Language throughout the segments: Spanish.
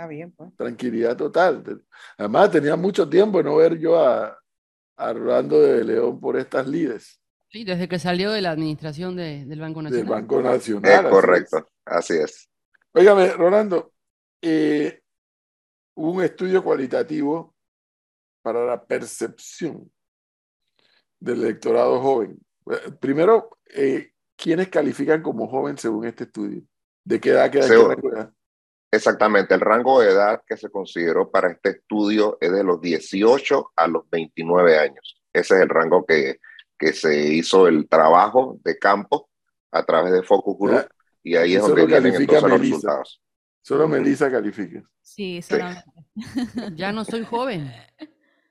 Está bien, pues. Tranquilidad total. Además, tenía mucho tiempo de no ver yo a, a Rolando de León por estas lides. Sí, desde que salió de la administración del Banco Nacional. Del Banco Nacional. Es correcto, así es. Óigame, Rolando, eh, un estudio cualitativo para la percepción del electorado joven. Eh, primero, eh, ¿quiénes califican como joven según este estudio? ¿De qué edad queda edad? Exactamente, el rango de edad que se consideró para este estudio es de los 18 a los 29 años. Ese es el rango que, que se hizo el trabajo de campo a través de Focus Group y ahí es donde vienen entonces los resultados. Solo Melissa califica. Sí, solamente. ya no soy joven.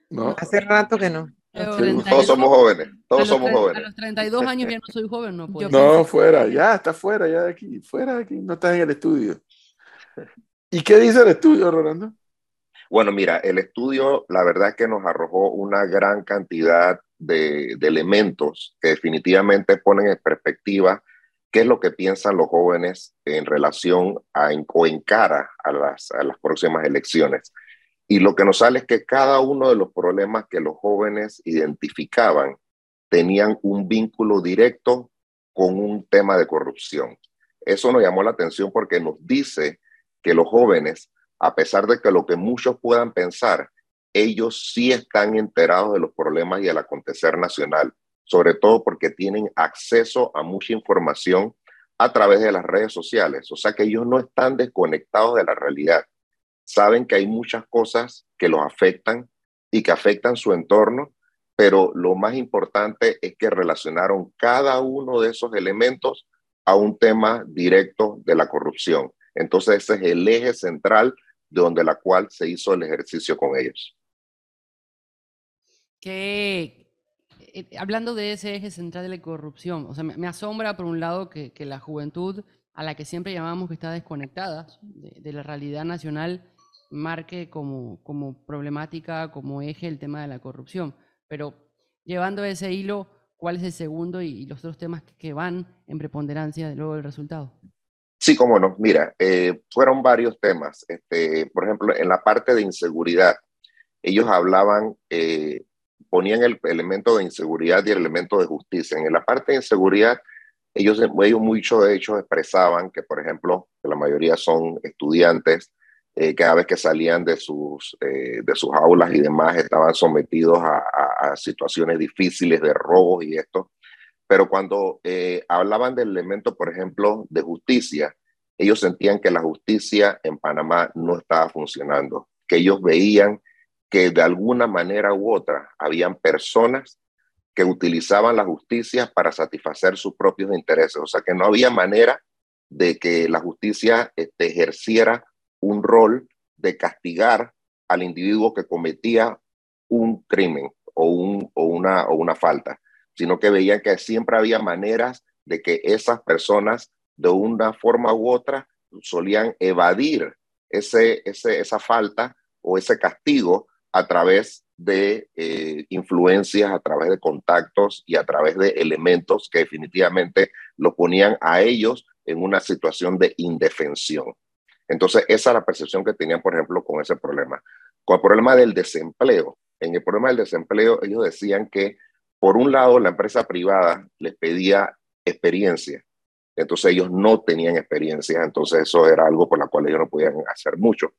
No. Hace rato que no. Todos somos jóvenes, todos somos jóvenes. A los 32 años ya no soy joven, no puedo. No, fuera, ya, está fuera, ya de aquí, fuera de aquí, no estás en el estudio. ¿Y qué dice el estudio, Rolando? Bueno, mira, el estudio, la verdad es que nos arrojó una gran cantidad de, elementos que definitivamente ponen en perspectiva qué es lo que piensan los jóvenes en relación a, o en cara a las, a las próximas elecciones. Y lo que nos sale es que cada uno de los problemas que los jóvenes identificaban tenían un vínculo directo con un tema de corrupción. Eso nos llamó la atención porque nos dice que los jóvenes, a pesar de que lo que muchos puedan pensar, ellos sí están enterados de los problemas y del acontecer nacional sobre todo porque tienen acceso a mucha información a través de las redes sociales. O sea que ellos no están desconectados de la realidad. Saben que hay muchas cosas que los afectan y que afectan su entorno, pero lo más importante es que relacionaron cada uno de esos elementos a un tema directo de la corrupción. Entonces ese es el eje central de donde la cual se hizo el ejercicio con ellos. ¿Qué, eh, hablando de ese eje central de la corrupción, o sea, me, asombra por un lado que, la juventud a la que siempre llamamos que está desconectada de, la realidad nacional marque como, como problemática, como eje el tema de la corrupción. Pero llevando ese hilo, ¿cuál es el segundo y, los otros temas que, van en preponderancia luego del resultado? Sí, cómo no. Mira, eh, fueron varios temas. Este, por ejemplo, en la parte de inseguridad, ellos hablaban eh, ponían el elemento de inseguridad y el elemento de justicia. En la parte de inseguridad, ellos, ellos mucho de hecho expresaban que, por ejemplo, la mayoría son estudiantes, eh, cada vez que salían de sus, eh, de sus aulas y demás, estaban sometidos a, situaciones difíciles de robos y esto. Pero cuando eh, hablaban del elemento, por ejemplo, de justicia, ellos sentían que la justicia en Panamá no estaba funcionando, que ellos veían que de alguna manera u otra habían personas que utilizaban la justicia para satisfacer sus propios intereses. O sea que no había manera de que la justicia este, ejerciera un rol de castigar al individuo que cometía un crimen o, un, o, una, o una falta, sino que veían que siempre había maneras de que esas personas de una forma u otra solían evadir ese, ese, esa falta o ese castigo a través de eh, influencias, a través de contactos y a través de elementos que definitivamente lo ponían a ellos en una situación de indefensión. Entonces, esa es la percepción que tenían, por ejemplo, con ese problema. Con el problema del desempleo. En el problema del desempleo, ellos decían que, por un lado, la empresa privada les pedía experiencia. Entonces, ellos no tenían experiencia. Entonces, eso era algo por la cual ellos no podían hacer mucho.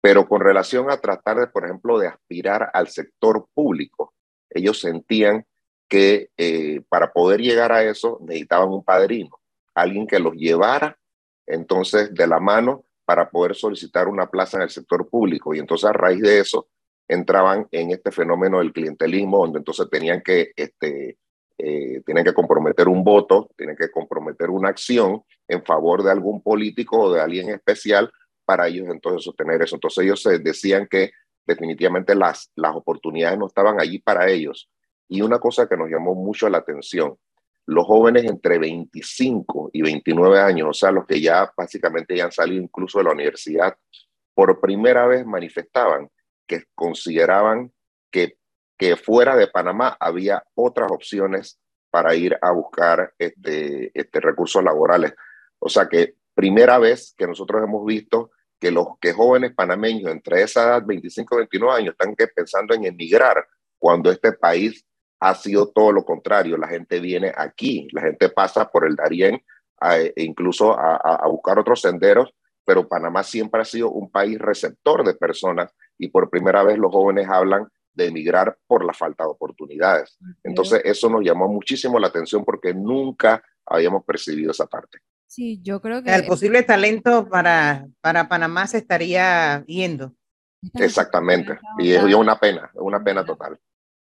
Pero con relación a tratar de, por ejemplo, de aspirar al sector público, ellos sentían que eh, para poder llegar a eso necesitaban un padrino, alguien que los llevara entonces de la mano para poder solicitar una plaza en el sector público. Y entonces a raíz de eso entraban en este fenómeno del clientelismo, donde entonces tenían que, este, eh, que comprometer un voto, tienen que comprometer una acción en favor de algún político o de alguien especial para ellos entonces sostener eso. Entonces ellos decían que definitivamente las, las oportunidades no estaban allí para ellos. Y una cosa que nos llamó mucho la atención, los jóvenes entre 25 y 29 años, o sea, los que ya básicamente ya han salido incluso de la universidad, por primera vez manifestaban que consideraban que, que fuera de Panamá había otras opciones para ir a buscar este, este recursos laborales. O sea que primera vez que nosotros hemos visto que los que jóvenes panameños entre esa edad, 25 y 29 años, están que pensando en emigrar cuando este país ha sido todo lo contrario. La gente viene aquí, la gente pasa por el Darién e incluso a, a buscar otros senderos, pero Panamá siempre ha sido un país receptor de personas y por primera vez los jóvenes hablan de emigrar por la falta de oportunidades. Entonces, eso nos llamó muchísimo la atención porque nunca habíamos percibido esa parte. Sí, yo creo que... El posible talento para, para Panamá se estaría yendo. Exactamente, y es una pena, una pena total.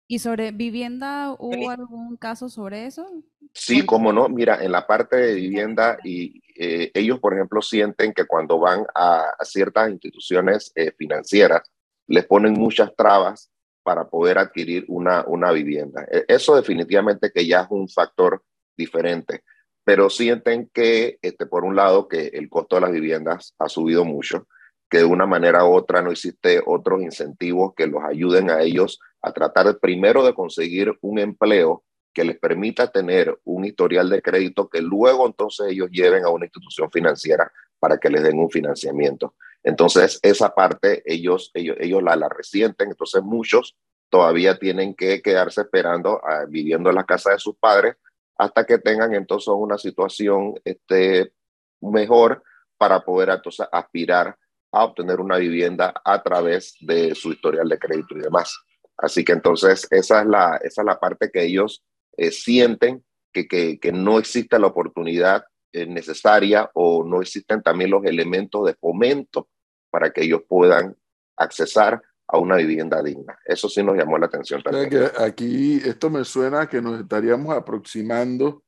¿Y sobre vivienda hubo algún caso sobre eso? Sí, cómo no. Mira, en la parte de vivienda, y eh, ellos, por ejemplo, sienten que cuando van a, ciertas instituciones eh, financieras, les ponen muchas trabas para poder adquirir una, una vivienda. E, eso definitivamente que ya es un factor diferente, pero sienten que, este, por un lado, que el costo de las viviendas ha subido mucho, que de una manera u otra no existe otros incentivos que los ayuden a ellos a tratar primero de conseguir un empleo que les permita tener un historial de crédito que luego entonces ellos lleven a una institución financiera para que les den un financiamiento. Entonces, esa parte ellos, ellos, ellos la, la resienten, entonces muchos todavía tienen que quedarse esperando, ah, viviendo en la casa de sus padres, hasta que tengan entonces una situación este, mejor para poder entonces aspirar a obtener una vivienda a través de su historial de crédito y demás. Así que entonces esa es la, esa es la parte que ellos eh, sienten que, que, que, no existe la oportunidad eh, necesaria o no existen también los elementos de fomento para que ellos puedan accesar a una vivienda digna. Eso sí nos llamó la atención también. Que aquí esto me suena que nos estaríamos aproximando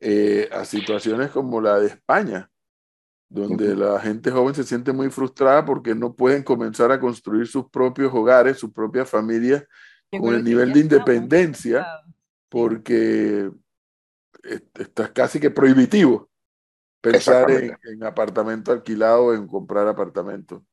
eh, a situaciones como la de España, donde la gente joven se siente muy frustrada porque no pueden comenzar a construir sus propios hogares, sus propias familias con el nivel de independencia, porque está casi que prohibitivo pensar en, en, apartamento alquilado, en comprar apartamento.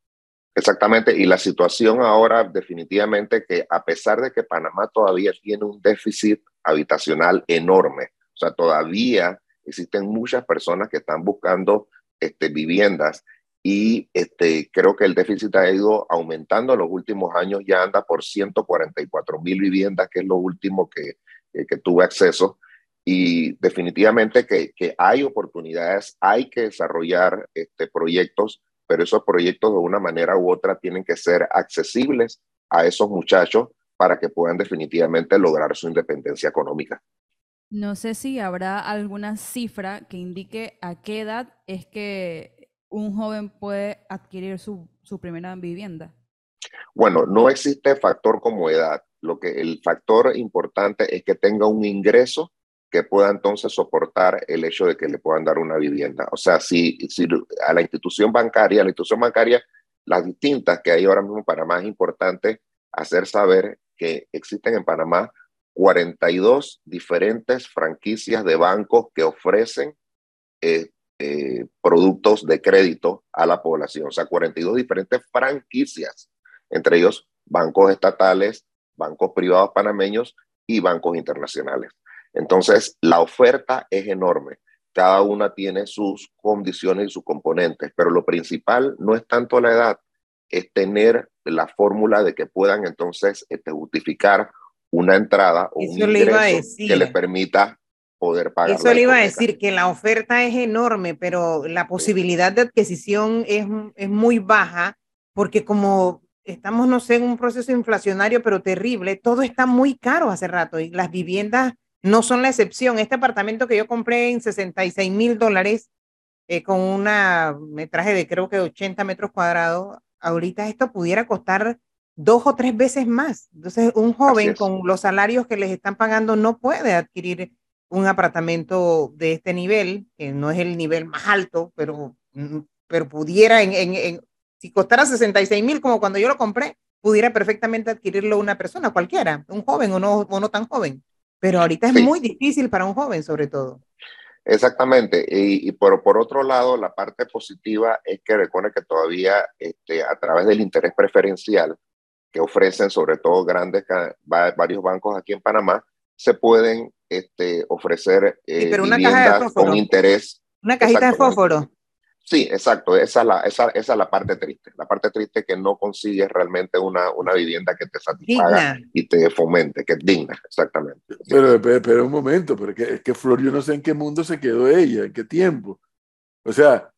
Exactamente, y la situación ahora definitivamente que a pesar de que Panamá todavía tiene un déficit habitacional enorme, o sea, todavía existen muchas personas que están buscando este, viviendas y este, creo que el déficit ha ido aumentando en los últimos años, ya anda por 144 mil viviendas, que es lo último que, que tuve acceso y definitivamente que, que, hay oportunidades, hay que desarrollar este, proyectos, pero esos proyectos de una manera u otra tienen que ser accesibles a esos muchachos para que puedan definitivamente lograr su independencia económica. No sé si habrá alguna cifra que indique a qué edad es que un joven puede adquirir su, su primera vivienda. Bueno, no existe factor como edad. Lo que el factor importante es que tenga un ingreso que pueda entonces soportar el hecho de que le puedan dar una vivienda. O sea, si, si a la institución bancaria, a la institución bancaria, las distintas que hay ahora mismo en Panamá, es importante hacer saber que existen en Panamá 42 diferentes franquicias de bancos que ofrecen eh, eh, productos de crédito a la población. O sea, 42 diferentes franquicias, entre ellos bancos estatales, bancos privados panameños y bancos internacionales. Entonces, la oferta es enorme. Cada una tiene sus condiciones y sus componentes, pero lo principal no es tanto la edad, es tener la fórmula de que puedan entonces este, justificar una entrada o un ingreso que les permita poder pagar. Eso le iba a decir, que la oferta es enorme, pero la posibilidad de adquisición es, es muy baja, porque como estamos, no sé, en un proceso inflacionario, pero terrible, todo está muy caro hace rato y las viviendas no son la excepción. Este apartamento que yo compré en 66 mil dólares eh, con un metraje de creo que 80 metros cuadrados, ahorita esto pudiera costar dos o tres veces más. Entonces, un joven con los salarios que les están pagando no puede adquirir un apartamento de este nivel, que no es el nivel más alto, pero, mm, pero pudiera, en, en, si costara 66 mil como cuando yo lo compré, pudiera perfectamente adquirirlo una persona, cualquiera, un joven o no, o no tan joven. Pero ahorita es muy difícil para un joven, sobre todo. Exactamente. Y, por, por otro lado, la parte positiva es que recuerden que todavía este, a través del interés preferencial que ofrecen sobre todo grandes, varios bancos aquí en Panamá, se pueden este, ofrecer eh, viviendas con interés. Una cajita de fósforo. Sí, exacto. Esa es, la, esa, esa es la parte triste. La parte triste es que no consigues realmente una, una vivienda que te satisfaga y te fomente, que es digna, exactamente. Pero, pero, un momento, pero es que Flor, yo no sé en qué mundo se quedó ella, en qué tiempo. O sea,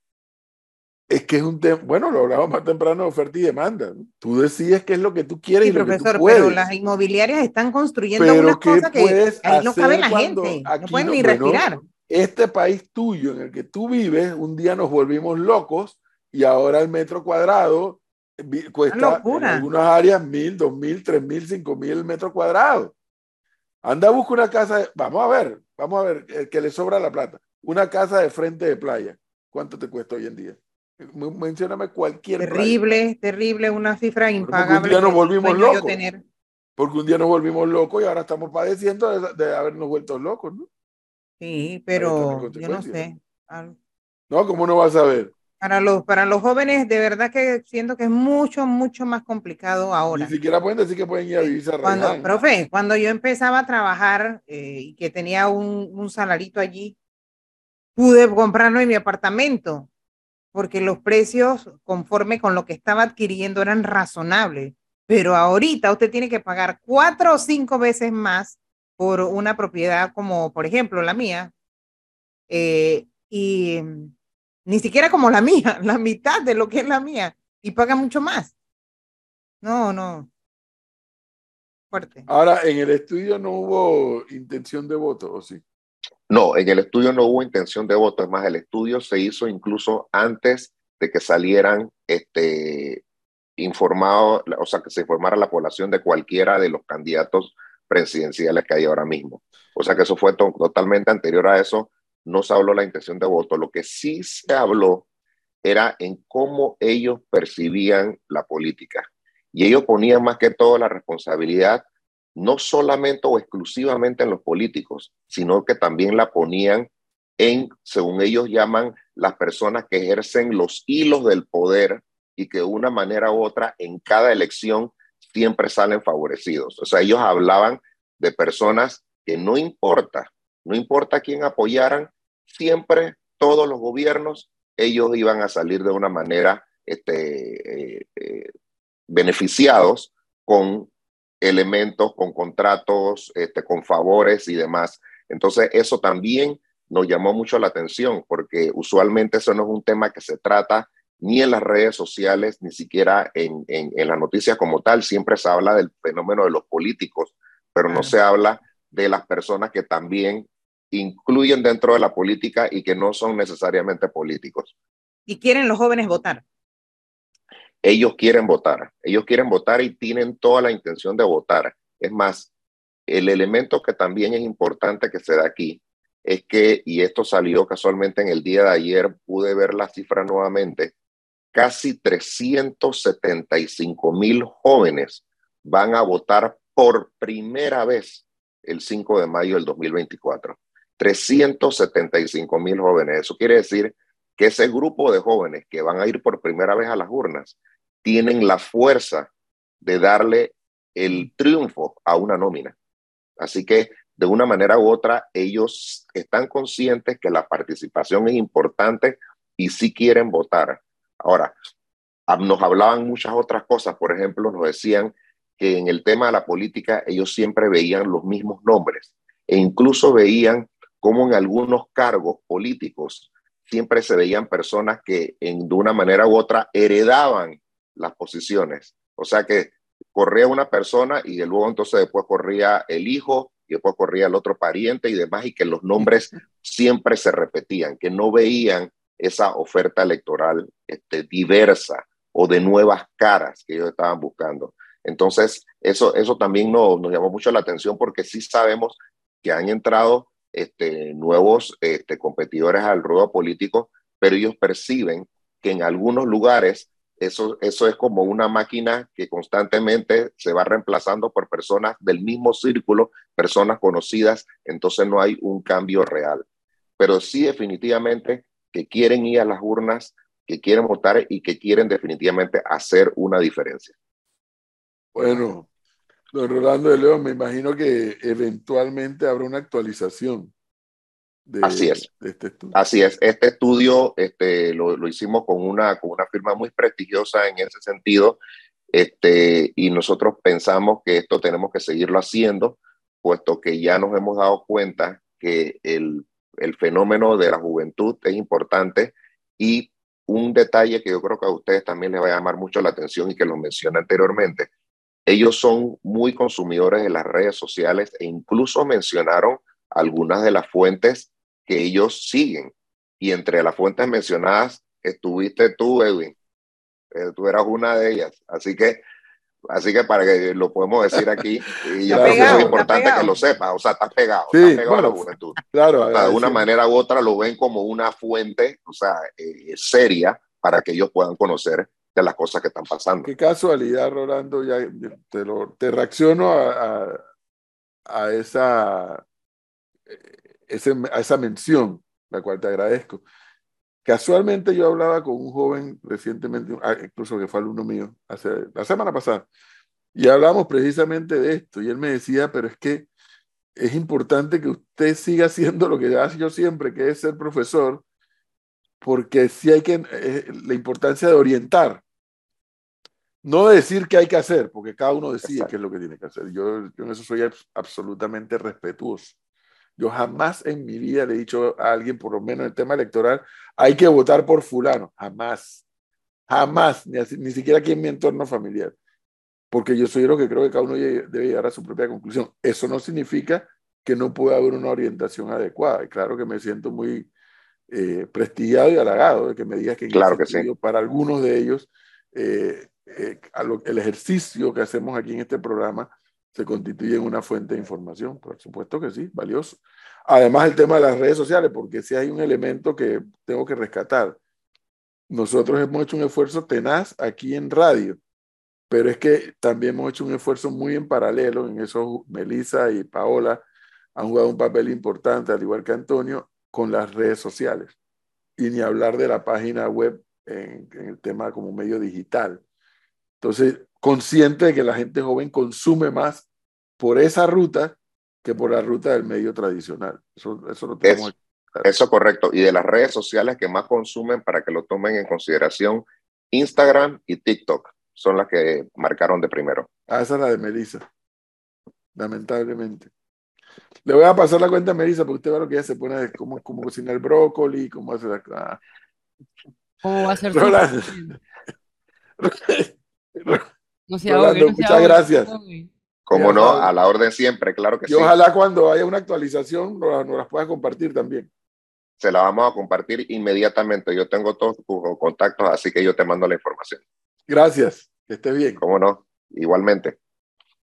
es que es un tema, bueno, lo hablamos más temprano, oferta y demanda. Tú decides qué es lo que tú quieres y lo que tú puedes. pero las inmobiliarias están construyendo una cosa que ahí no cabe la gente, no pueden ni respirar. Este país tuyo en el que tú vives, un día nos volvimos locos y ahora el metro cuadrado cuesta en algunas áreas mil, dos mil, tres mil, cinco mil el metro cuadrado. Anda, busca una casa, vamos a ver, vamos a ver, el que le sobra la plata. Una casa de frente de playa, ¿cuánto te cuesta hoy en día? Mencióname cualquier. Terrible, terrible, una cifra impagable. Porque un día nos volvimos locos. Porque un día nos volvimos locos y ahora estamos padeciendo de, habernos vuelto locos, ¿no? Sí, pero yo no sé. No, ¿cómo no vas a ver? Para los, para los jóvenes, de verdad que siento que es mucho, mucho más complicado ahora. Ni siquiera pueden decir que pueden ir a vivir a cuando, Profe, cuando yo empezaba a trabajar eh, y que tenía un, un salarito allí, pude comprarlo en mi apartamento porque los precios conforme con lo que estaba adquiriendo eran razonables. Pero ahorita usted tiene que pagar cuatro o cinco veces más por una propiedad como, por ejemplo, la mía. Eh, y ni siquiera como la mía, la mitad de lo que es la mía. Y paga mucho más. No, no. Fuerte. Ahora, en el estudio no hubo intención de voto, ¿o sí? No, en el estudio no hubo intención de voto, es más, el estudio se hizo incluso antes de que salieran este, informado, o sea, que se informara la población de cualquiera de los candidatos presidenciales que hay ahora mismo. O sea que eso fue totalmente anterior a eso, no se habló la intención de voto. Lo que sí se habló era en cómo ellos percibían la política. Y ellos ponían más que todo la responsabilidad no solamente o exclusivamente en los políticos, sino que también la ponían en, según ellos llaman, las personas que ejercen los hilos del poder y que de una manera u otra en cada elección siempre salen favorecidos. O sea, ellos hablaban de personas que no importa, no importa quién apoyaran, siempre todos los gobiernos, ellos iban a salir de una manera este, eh, eh, beneficiados con elementos, con contratos, este, con favores y demás. Entonces, eso también nos llamó mucho la atención porque usualmente eso no es un tema que se trata ni en las redes sociales, ni siquiera en, en, en las noticias como tal. Siempre se habla del fenómeno de los políticos, pero no se habla de las personas que también incluyen dentro de la política y que no son necesariamente políticos. Y quieren los jóvenes votar ellos quieren votar, ellos quieren votar y tienen toda la intención de votar. Es más, el elemento que también es importante que se da aquí es que, y esto salió casualmente en el día de ayer, pude ver la cifra nuevamente, casi 375 mil jóvenes van a votar por primera vez el 5 de mayo del 2024. 375 mil jóvenes. Eso quiere decir que ese grupo de jóvenes que van a ir por primera vez a las urnas tienen la fuerza de darle el triunfo a una nómina. Así que de una manera u otra, ellos están conscientes que la participación es importante y sí quieren votar. Ahora, nos hablaban muchas otras cosas, por ejemplo, nos decían que en el tema de la política ellos siempre veían los mismos nombres e incluso veían cómo en algunos cargos políticos siempre se veían personas que en, de una manera u otra heredaban las posiciones. O sea que corría una persona y luego entonces después corría el hijo y después corría el otro pariente y demás y que los nombres siempre se repetían, que no veían esa oferta electoral este, diversa o de nuevas caras que ellos estaban buscando. Entonces, eso, eso también nos, nos llamó mucho la atención porque sí sabemos que han entrado este, nuevos este, competidores al ruedo político, pero ellos perciben que en algunos lugares eso, eso es como una máquina que constantemente se va reemplazando por personas del mismo círculo, personas conocidas, entonces no hay un cambio real. Pero sí definitivamente que quieren ir a las urnas, que quieren votar y que quieren definitivamente hacer una diferencia. Bueno, Don Rolando de León, me imagino que eventualmente habrá una actualización de, Así es. de este estudio. Así es, este estudio este, lo, lo hicimos con una, con una firma muy prestigiosa en ese sentido este, y nosotros pensamos que esto tenemos que seguirlo haciendo, puesto que ya nos hemos dado cuenta que el, el fenómeno de la juventud es importante y un detalle que yo creo que a ustedes también les va a llamar mucho la atención y que lo mencioné anteriormente, ellos son muy consumidores de las redes sociales e incluso mencionaron algunas de las fuentes que ellos siguen. Y entre las fuentes mencionadas estuviste tú, Edwin. Eh, tú eras una de ellas. Así que, así que para que lo podemos decir aquí, y yo creo que eso es importante que lo sepas. O sea, estás pegado, Sí, estás pegado a la juventud. Claro, O sea, de una manera u otra lo ven como una fuente, o sea, eh, seria para que ellos puedan conocer de las cosas que están pasando. Qué casualidad, Rolando, ya te, lo, te reacciono a, a, a esa, eh, ese- a esa mención, la cual te agradezco. Casualmente yo hablaba con un joven recientemente, ah, incluso que fue alumno mío, hace, la semana pasada, y hablábamos precisamente de esto, y él me decía, pero es que es importante que usted siga haciendo lo que hace yo siempre, que es ser profesor, porque sí hay que, eh, la importancia de orientar, no decir qué hay que hacer, porque cada uno decide Exacto. qué es lo que tiene que hacer. Yo, yo en eso soy abs- absolutamente respetuoso. Yo jamás en mi vida le he dicho a alguien, por lo menos en el tema electoral, hay que votar por fulano. Jamás. Jamás. Ni, así- ni siquiera aquí en mi entorno familiar. Porque yo soy lo que creo que cada uno debe llegar a su propia conclusión. Eso no significa que no pueda haber una orientación adecuada. Y claro que me siento muy eh, prestigiado y halagado de que me digas que Claro que sí. para algunos de ellos, eh, eh, a lo- el ejercicio que hacemos aquí en este programa se constituye en una fuente de información. Por supuesto que sí, valioso. Además, el tema de las redes sociales, porque si hay un elemento que tengo que rescatar. Nosotros hemos hecho un esfuerzo tenaz aquí en radio, pero es que también hemos hecho un esfuerzo muy en paralelo. En eso, Melissa y Paola han jugado un papel importante, al igual que Antonio, con las redes sociales. Y ni hablar de la página web en, en el tema como medio digital. Entonces, consciente de que la gente joven consume más por esa ruta que por la ruta del medio tradicional. Eso, eso lo tenemos. Eso es correcto. Y de las redes sociales que más consumen, para que lo tomen en consideración, Instagram y TikTok son las que marcaron de primero. Ah, esa es la de Melissa. Lamentablemente. Le voy a pasar la cuenta a Melissa porque usted ve lo que ella se pone de cómo, cómo cocinar brócoli, cómo hacer la. Ah. ¿Cómo va a ser su- Rolando. No se ahogue, muchas gracias. no. Como no, a la orden siempre, claro que Y sí. ojalá cuando haya una actualización nos, nos las pueda compartir también. Se la vamos a compartir inmediatamente. Yo tengo todos tus contactos, así que yo te mando la información. Gracias. Que estés bien. ¿Cómo no? Igualmente.